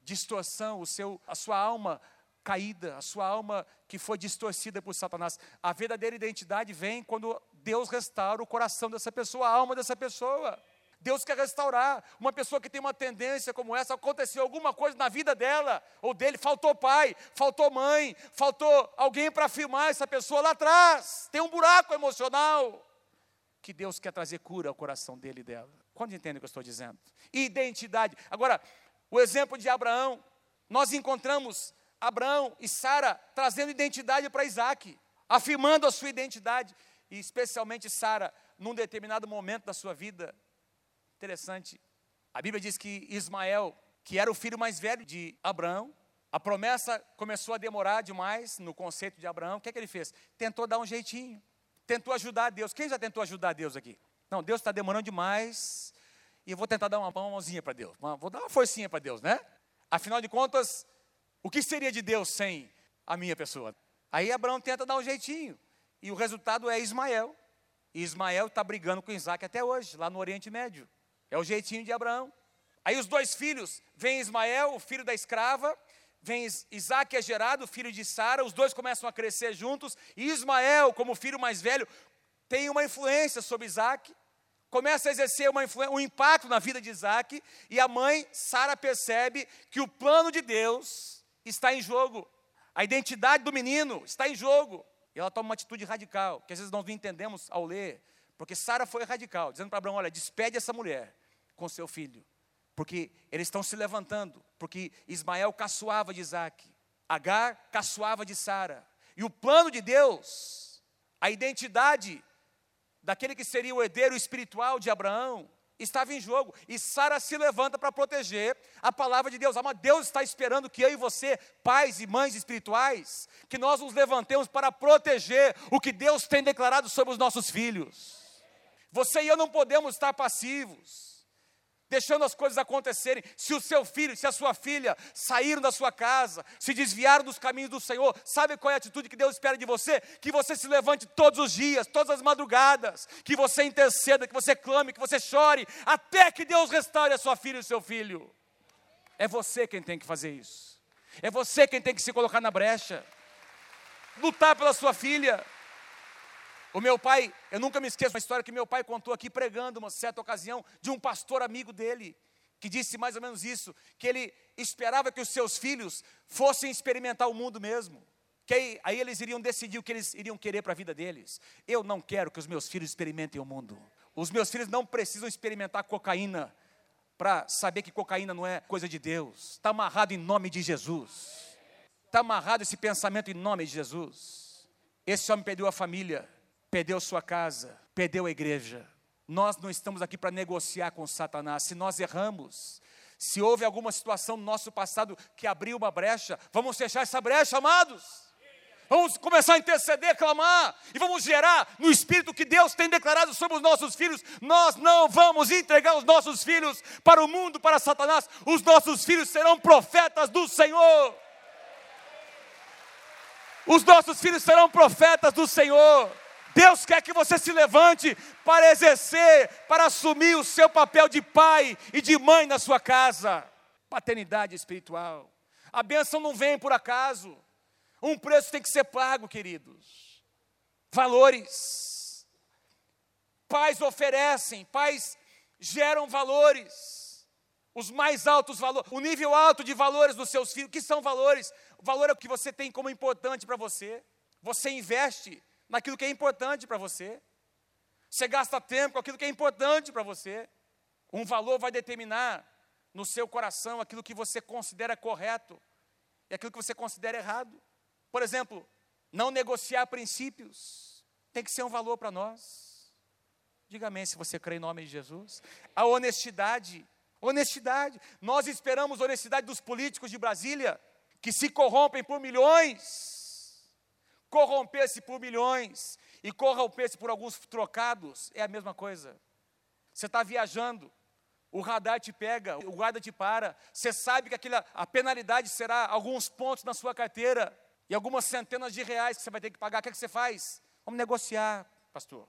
distorção, o seu, a sua alma caída, a sua alma que foi distorcida por Satanás. A verdadeira identidade vem quando Deus restaura o coração dessa pessoa, a alma dessa pessoa. Deus quer restaurar. Uma pessoa que tem uma tendência como essa, aconteceu alguma coisa na vida dela, ou dele, faltou pai, faltou mãe, faltou alguém para afirmar essa pessoa lá atrás. Tem um buraco emocional que Deus quer trazer cura ao coração dele e dela. Quando entende o que eu estou dizendo? Identidade. Agora, o exemplo de Abraão, nós encontramos Abraão e Sara trazendo identidade para Isaac, afirmando a sua identidade, e especialmente Sara, num determinado momento da sua vida. Interessante. A Bíblia diz que Ismael, que era o filho mais velho de Abraão, a promessa começou a demorar demais no conceito de Abraão. O que é que ele fez? Tentou dar um jeitinho, tentou ajudar Deus. Quem já tentou ajudar Deus aqui? Não, Deus está demorando demais e eu vou tentar dar uma mãozinha para Deus. Vou dar uma forcinha para Deus, né? Afinal de contas, o que seria de Deus sem a minha pessoa? Aí Abraão tenta dar um jeitinho. E o resultado é Ismael. E Ismael está brigando com Isaac até hoje, lá no Oriente Médio. É o jeitinho de Abraão. Aí os dois filhos, vem Ismael, o filho da escrava, vem Isaac é gerado, filho de Sara, os dois começam a crescer juntos, e Ismael, como filho mais velho, tem uma influência sobre Isaac, começa a exercer um impacto na vida de Isaac, e a mãe, Sara, percebe que o plano de Deus está em jogo. A identidade do menino está em jogo. E ela toma uma atitude radical, que às vezes nós não entendemos ao ler. Porque Sara foi radical, dizendo para Abraão: olha, despede essa mulher com seu filho. Porque eles estão se levantando. Porque Ismael caçoava de Isaac. Agar caçoava de Sara. E o plano de Deus, a identidade daquele que seria o herdeiro espiritual de Abraão, estava em jogo. E Sara se levanta para proteger a palavra de Deus. Ah, mas Deus está esperando que eu e você, pais e mães espirituais, que nós nos levantemos para proteger o que Deus tem declarado sobre os nossos filhos. Você e eu não podemos estar passivos deixando as coisas acontecerem. Se o seu filho, se a sua filha saíram da sua casa, se desviaram dos caminhos do Senhor, sabe qual é a atitude que Deus espera de você? Que você se levante todos os dias, todas as madrugadas, que você interceda, que você clame, que você chore, até que Deus restaure a sua filha e o seu filho. É você quem tem que fazer isso. É você quem tem que se colocar na brecha. Lutar pela sua filha. O meu pai, eu nunca me esqueço uma história que meu pai contou aqui pregando uma certa ocasião de um pastor amigo dele, que disse mais ou menos isso, que ele esperava que os seus filhos fossem experimentar o mundo mesmo. Que aí, aí eles iriam decidir o que eles iriam querer para a vida deles. Eu não quero que os meus filhos experimentem o mundo. Os meus filhos não precisam experimentar cocaína para saber que cocaína não é coisa de Deus. Está amarrado em nome de Jesus. Está amarrado esse pensamento em nome de Jesus. Esse homem perdeu a família perdeu sua casa, perdeu a igreja. Nós não estamos aqui para negociar com Satanás. Se nós erramos, se houve alguma situação no nosso passado que abriu uma brecha, vamos fechar essa brecha, amados. Vamos começar a interceder, clamar, e vamos gerar no Espírito que Deus tem declarado sobre os nossos filhos. Nós não vamos entregar os nossos filhos para o mundo, para Satanás. Os nossos filhos serão profetas do Senhor. Os nossos filhos serão profetas do Senhor. Deus quer que você se levante para exercer, para assumir o seu papel de pai e de mãe na sua casa. Paternidade espiritual. A bênção não vem por acaso. Um preço tem que ser pago, queridos. Valores. Pais oferecem, pais geram valores. Os mais altos valores, o nível alto de valores dos seus filhos. Que são valores? O valor é o que você tem como importante para você. Você investe naquilo que é importante para você. Você gasta tempo com aquilo que é importante para você. Um valor vai determinar no seu coração aquilo que você considera correto e aquilo que você considera errado. Por exemplo, não negociar princípios tem que ser um valor para nós. Diga amém se você crê em nome de Jesus. A honestidade, honestidade. Nós esperamos honestidade dos políticos de Brasília, que se corrompem por milhões. Corromper-se por milhões e corromper-se por alguns trocados é a mesma coisa. Você está viajando, o radar te pega, o guarda te para, você sabe que aquela, a penalidade será alguns pontos na sua carteira e algumas centenas de reais que você vai ter que pagar. O que, é que você faz? Vamos negociar, pastor.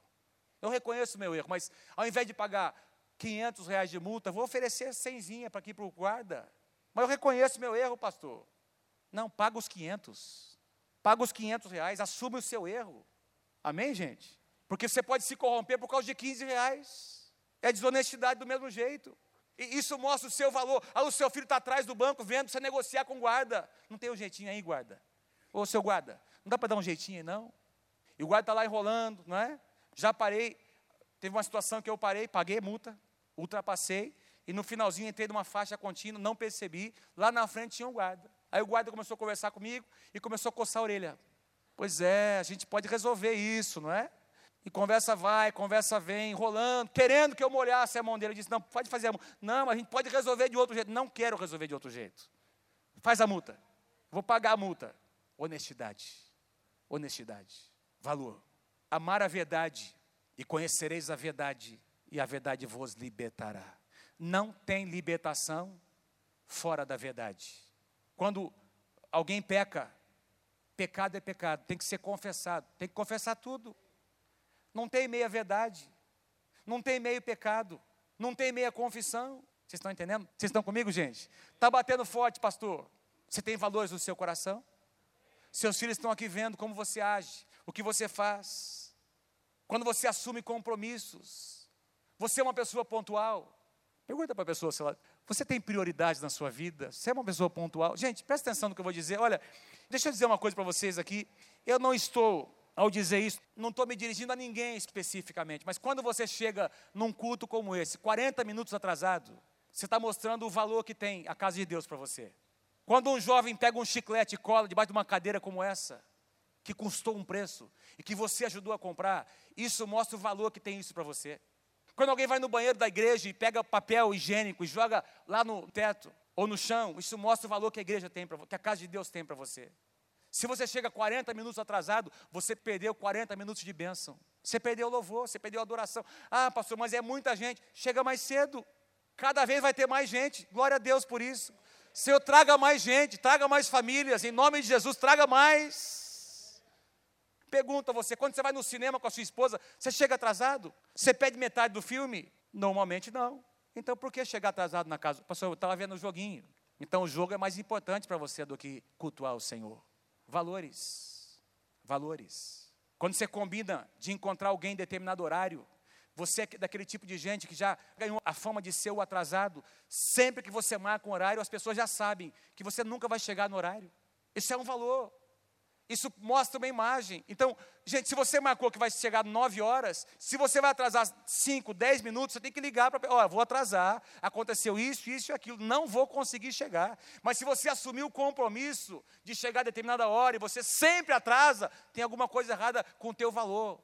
Eu reconheço meu erro, mas ao invés de pagar 500 reais de multa, vou oferecer 100 para aqui para o guarda. Mas eu reconheço meu erro, pastor. Não, paga os 500. Paga os 500 reais, assume o seu erro. Amém, gente? Porque você pode se corromper por causa de 15 reais. É desonestidade do mesmo jeito. E isso mostra o seu valor. Ah, o seu filho está atrás do banco vendo você negociar com guarda. Não tem um jeitinho aí, guarda? Ô, seu guarda, não dá para dar um jeitinho aí, não? E o guarda está lá enrolando, não é? Já parei. Teve uma situação que eu parei, paguei multa, ultrapassei, e no finalzinho entrei numa faixa contínua, não percebi. Lá na frente tinha um guarda. Aí o guarda começou a conversar comigo e começou a coçar a orelha. Pois é, a gente pode resolver isso, não é? E conversa vai, conversa vem, enrolando, querendo que eu molhasse a mão dele. Ele disse: Não, pode fazer a mão. Não, a gente pode resolver de outro jeito. Não quero resolver de outro jeito. Faz a multa. Vou pagar a multa. Honestidade. Honestidade. Valor. Amar a verdade e conhecereis a verdade, e a verdade vos libertará. Não tem libertação fora da verdade. Quando alguém peca, pecado é pecado, tem que ser confessado, tem que confessar tudo. Não tem meia verdade, não tem meio pecado, não tem meia confissão. Vocês estão entendendo? Vocês estão comigo, gente? Está batendo forte, pastor. Você tem valores no seu coração? Seus filhos estão aqui vendo como você age, o que você faz. Quando você assume compromissos, você é uma pessoa pontual. Pergunta para a pessoa se ela, você tem prioridade na sua vida? Você é uma pessoa pontual? Gente, presta atenção no que eu vou dizer. Olha, deixa eu dizer uma coisa para vocês aqui. Eu não estou, ao dizer isso, não estou me dirigindo a ninguém especificamente, mas quando você chega num culto como esse, 40 minutos atrasado, você está mostrando o valor que tem a casa de Deus para você. Quando um jovem pega um chiclete e cola debaixo de uma cadeira como essa, que custou um preço e que você ajudou a comprar, isso mostra o valor que tem isso para você. Quando alguém vai no banheiro da igreja e pega papel higiênico e joga lá no teto ou no chão, isso mostra o valor que a igreja tem, pra, que a casa de Deus tem para você. Se você chega 40 minutos atrasado, você perdeu 40 minutos de bênção. Você perdeu o louvor, você perdeu a adoração. Ah, pastor, mas é muita gente. Chega mais cedo. Cada vez vai ter mais gente. Glória a Deus por isso. Senhor, traga mais gente, traga mais famílias. Em nome de Jesus, traga mais. Pergunta você, quando você vai no cinema com a sua esposa, você chega atrasado? Você pede metade do filme? Normalmente não. Então por que chegar atrasado na casa? Pastor, eu estava vendo o joguinho. Então o jogo é mais importante para você do que cultuar o Senhor. Valores. Valores. Quando você combina de encontrar alguém em determinado horário, você é daquele tipo de gente que já ganhou a fama de ser o atrasado. Sempre que você marca um horário, as pessoas já sabem que você nunca vai chegar no horário. Esse é um valor. Isso mostra uma imagem. Então, gente, se você marcou que vai chegar 9 horas, se você vai atrasar 5, 10 minutos, você tem que ligar para. Olha, vou atrasar, aconteceu isso, isso e aquilo, não vou conseguir chegar. Mas se você assumir o compromisso de chegar a determinada hora e você sempre atrasa, tem alguma coisa errada com o teu valor.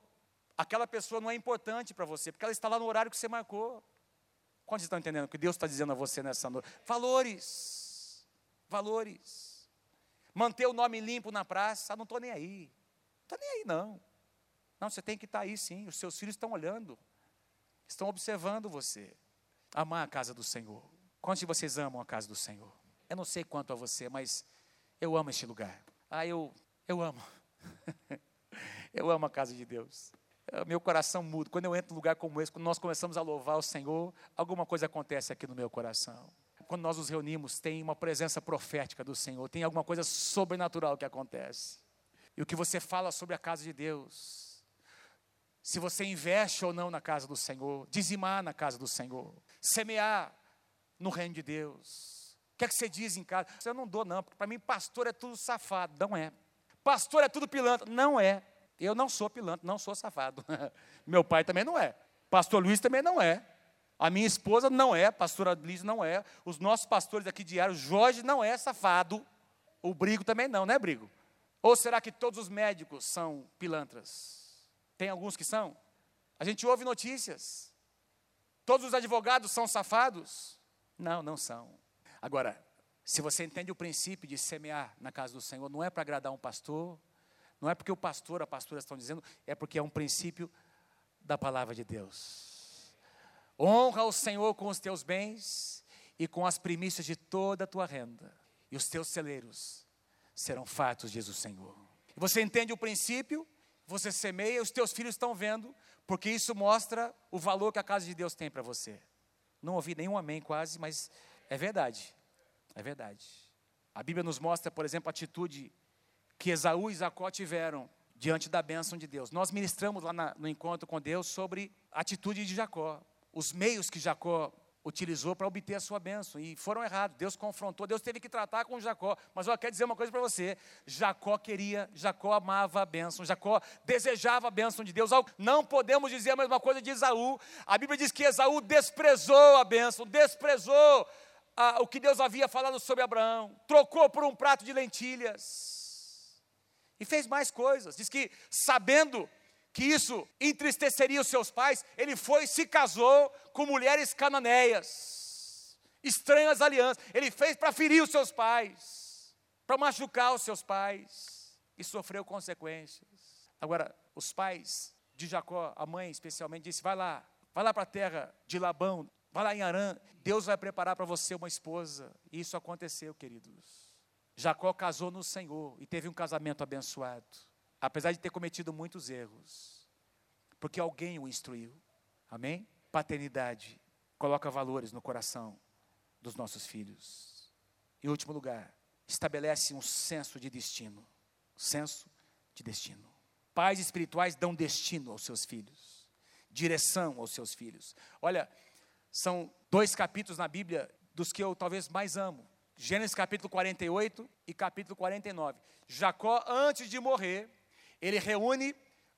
Aquela pessoa não é importante para você, porque ela está lá no horário que você marcou. Quantos estão entendendo o que Deus está dizendo a você nessa noite? Valores. Valores manter o nome limpo na praça, ah, não estou nem aí. Não estou nem aí, não. Não, você tem que estar tá aí sim, os seus filhos estão olhando, estão observando você. Amar a casa do Senhor. Quantos de vocês amam a casa do Senhor? Eu não sei quanto a você, mas eu amo este lugar. Ah, eu, eu amo. eu amo a casa de Deus. É, meu coração muda. Quando eu entro num lugar como esse, quando nós começamos a louvar o Senhor, alguma coisa acontece aqui no meu coração quando nós nos reunimos, tem uma presença profética do Senhor, tem alguma coisa sobrenatural que acontece. E o que você fala sobre a casa de Deus, se você investe ou não na casa do Senhor, dizimar na casa do Senhor, semear no reino de Deus. O que é que você diz em casa? Eu não dou, não, porque para mim pastor é tudo safado. Não é. Pastor é tudo pilantra. Não é. Eu não sou pilantra, não sou safado. Meu pai também não é. Pastor Luiz também não é. A minha esposa não é, a pastora Liz não é. Os nossos pastores aqui diários, Jorge não é safado. O Brigo também não, né, Brigo? Ou será que todos os médicos são pilantras? Tem alguns que são? A gente ouve notícias. Todos os advogados são safados? Não, não são. Agora, se você entende o princípio de semear na casa do Senhor, não é para agradar um pastor, não é porque o pastor, a pastora estão dizendo, é porque é um princípio da palavra de Deus. Honra o Senhor com os teus bens e com as primícias de toda a tua renda, e os teus celeiros serão fartos, diz o Senhor. Você entende o princípio, você semeia, os teus filhos estão vendo, porque isso mostra o valor que a casa de Deus tem para você. Não ouvi nenhum amém quase, mas é verdade. É verdade. A Bíblia nos mostra, por exemplo, a atitude que Esaú e Jacó tiveram diante da bênção de Deus. Nós ministramos lá na, no encontro com Deus sobre a atitude de Jacó, os meios que Jacó utilizou para obter a sua bênção e foram errados. Deus confrontou, Deus teve que tratar com Jacó. Mas eu quero dizer uma coisa para você: Jacó queria, Jacó amava a bênção, Jacó desejava a bênção de Deus. Não podemos dizer a mesma coisa de Esaú. A Bíblia diz que Esaú desprezou a bênção, desprezou a, o que Deus havia falado sobre Abraão, trocou por um prato de lentilhas e fez mais coisas. Diz que, sabendo que isso entristeceria os seus pais, ele foi e se casou com mulheres cananeias, estranhas alianças. Ele fez para ferir os seus pais, para machucar os seus pais, e sofreu consequências. Agora, os pais de Jacó, a mãe especialmente, disse: vai lá, vai lá para a terra de Labão, vai lá em Arã, Deus vai preparar para você uma esposa. E isso aconteceu, queridos. Jacó casou no Senhor e teve um casamento abençoado apesar de ter cometido muitos erros, porque alguém o instruiu. Amém? Paternidade coloca valores no coração dos nossos filhos. Em último lugar, estabelece um senso de destino. Senso de destino. Pais espirituais dão destino aos seus filhos, direção aos seus filhos. Olha, são dois capítulos na Bíblia dos que eu talvez mais amo. Gênesis capítulo 48 e capítulo 49. Jacó, antes de morrer, ele reúne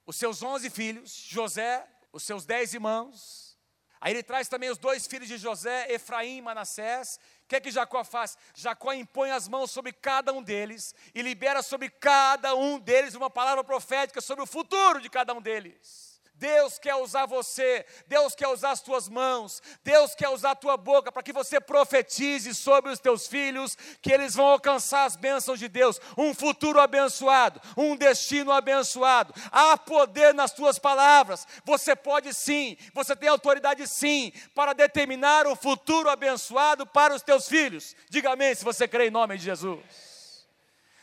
os seus onze filhos, José, os seus dez irmãos. Aí ele traz também os dois filhos de José, Efraim e Manassés. O que é que Jacó faz? Jacó impõe as mãos sobre cada um deles e libera sobre cada um deles uma palavra profética sobre o futuro de cada um deles. Deus quer usar você, Deus quer usar as tuas mãos, Deus quer usar a tua boca para que você profetize sobre os teus filhos, que eles vão alcançar as bênçãos de Deus, um futuro abençoado, um destino abençoado. Há poder nas tuas palavras, você pode sim, você tem autoridade sim, para determinar um futuro abençoado para os teus filhos. Diga amém se você crê em nome de Jesus.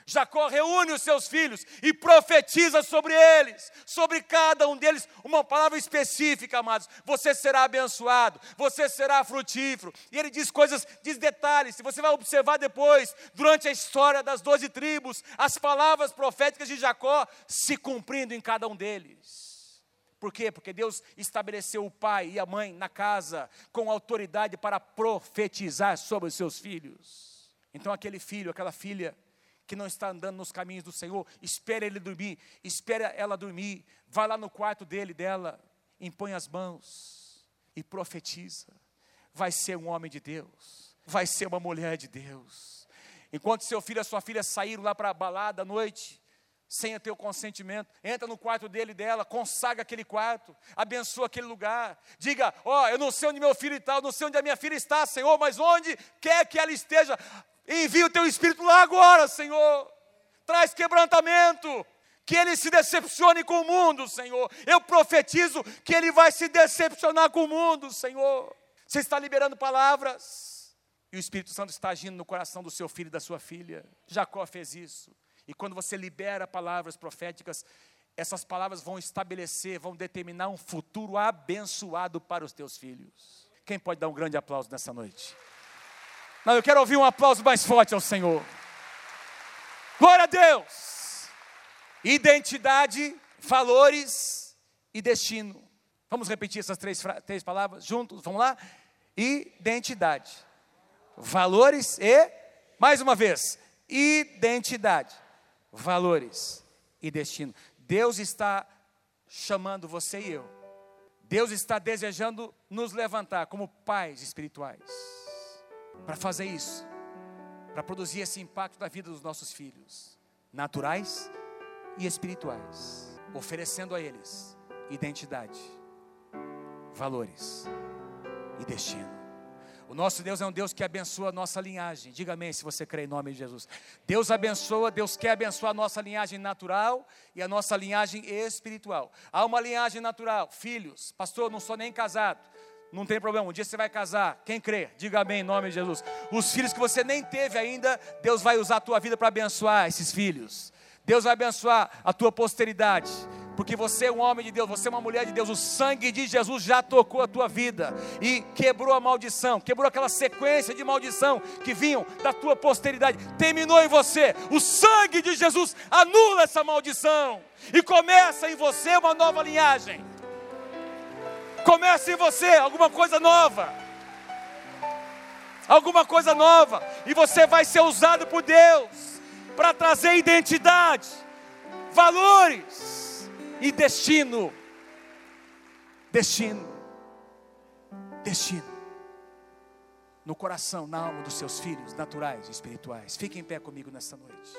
Jacó reúne os seus filhos e profetiza sobre eles, sobre cada um deles, uma palavra específica, amados. Você será abençoado, você será frutífero. E ele diz coisas, diz detalhes. Você vai observar depois, durante a história das doze tribos, as palavras proféticas de Jacó se cumprindo em cada um deles. Por quê? Porque Deus estabeleceu o pai e a mãe na casa com autoridade para profetizar sobre os seus filhos. Então, aquele filho, aquela filha, que não está andando nos caminhos do Senhor, espere ele dormir, espere ela dormir, vai lá no quarto dele, dela, impõe as mãos e profetiza. Vai ser um homem de Deus, vai ser uma mulher de Deus. Enquanto seu filho e sua filha saíram lá para a balada à noite, sem o teu consentimento, entra no quarto dele e dela, consagra aquele quarto, abençoa aquele lugar, diga, ó, oh, eu não sei onde meu filho está, eu não sei onde a minha filha está, Senhor, mas onde quer que ela esteja, Envia o teu espírito lá agora, Senhor. Traz quebrantamento. Que ele se decepcione com o mundo, Senhor. Eu profetizo que ele vai se decepcionar com o mundo, Senhor. Você está liberando palavras. E o Espírito Santo está agindo no coração do seu filho e da sua filha. Jacó fez isso. E quando você libera palavras proféticas, essas palavras vão estabelecer, vão determinar um futuro abençoado para os teus filhos. Quem pode dar um grande aplauso nessa noite? Não, eu quero ouvir um aplauso mais forte ao Senhor. Glória a Deus! Identidade, valores e destino. Vamos repetir essas três, três palavras juntos? Vamos lá? Identidade, valores e, mais uma vez, identidade, valores e destino. Deus está chamando você e eu. Deus está desejando nos levantar como pais espirituais. Para fazer isso, para produzir esse impacto na vida dos nossos filhos, naturais e espirituais, oferecendo a eles identidade, valores e destino. O nosso Deus é um Deus que abençoa a nossa linhagem. Diga amém se você crê em nome de Jesus. Deus abençoa, Deus quer abençoar a nossa linhagem natural e a nossa linhagem espiritual. Há uma linhagem natural, filhos. Pastor, não sou nem casado. Não tem problema, um dia você vai casar. Quem crê? Diga amém em nome de Jesus. Os filhos que você nem teve ainda, Deus vai usar a tua vida para abençoar esses filhos. Deus vai abençoar a tua posteridade porque você é um homem de Deus, você é uma mulher de Deus, o sangue de Jesus já tocou a tua vida e quebrou a maldição, quebrou aquela sequência de maldição que vinham da tua posteridade, terminou em você. O sangue de Jesus anula essa maldição e começa em você uma nova linhagem. Começa em você alguma coisa nova. Alguma coisa nova, e você vai ser usado por Deus para trazer identidade, valores, e destino. Destino. Destino. No coração, na alma dos seus filhos, naturais e espirituais. Fiquem em pé comigo nesta noite.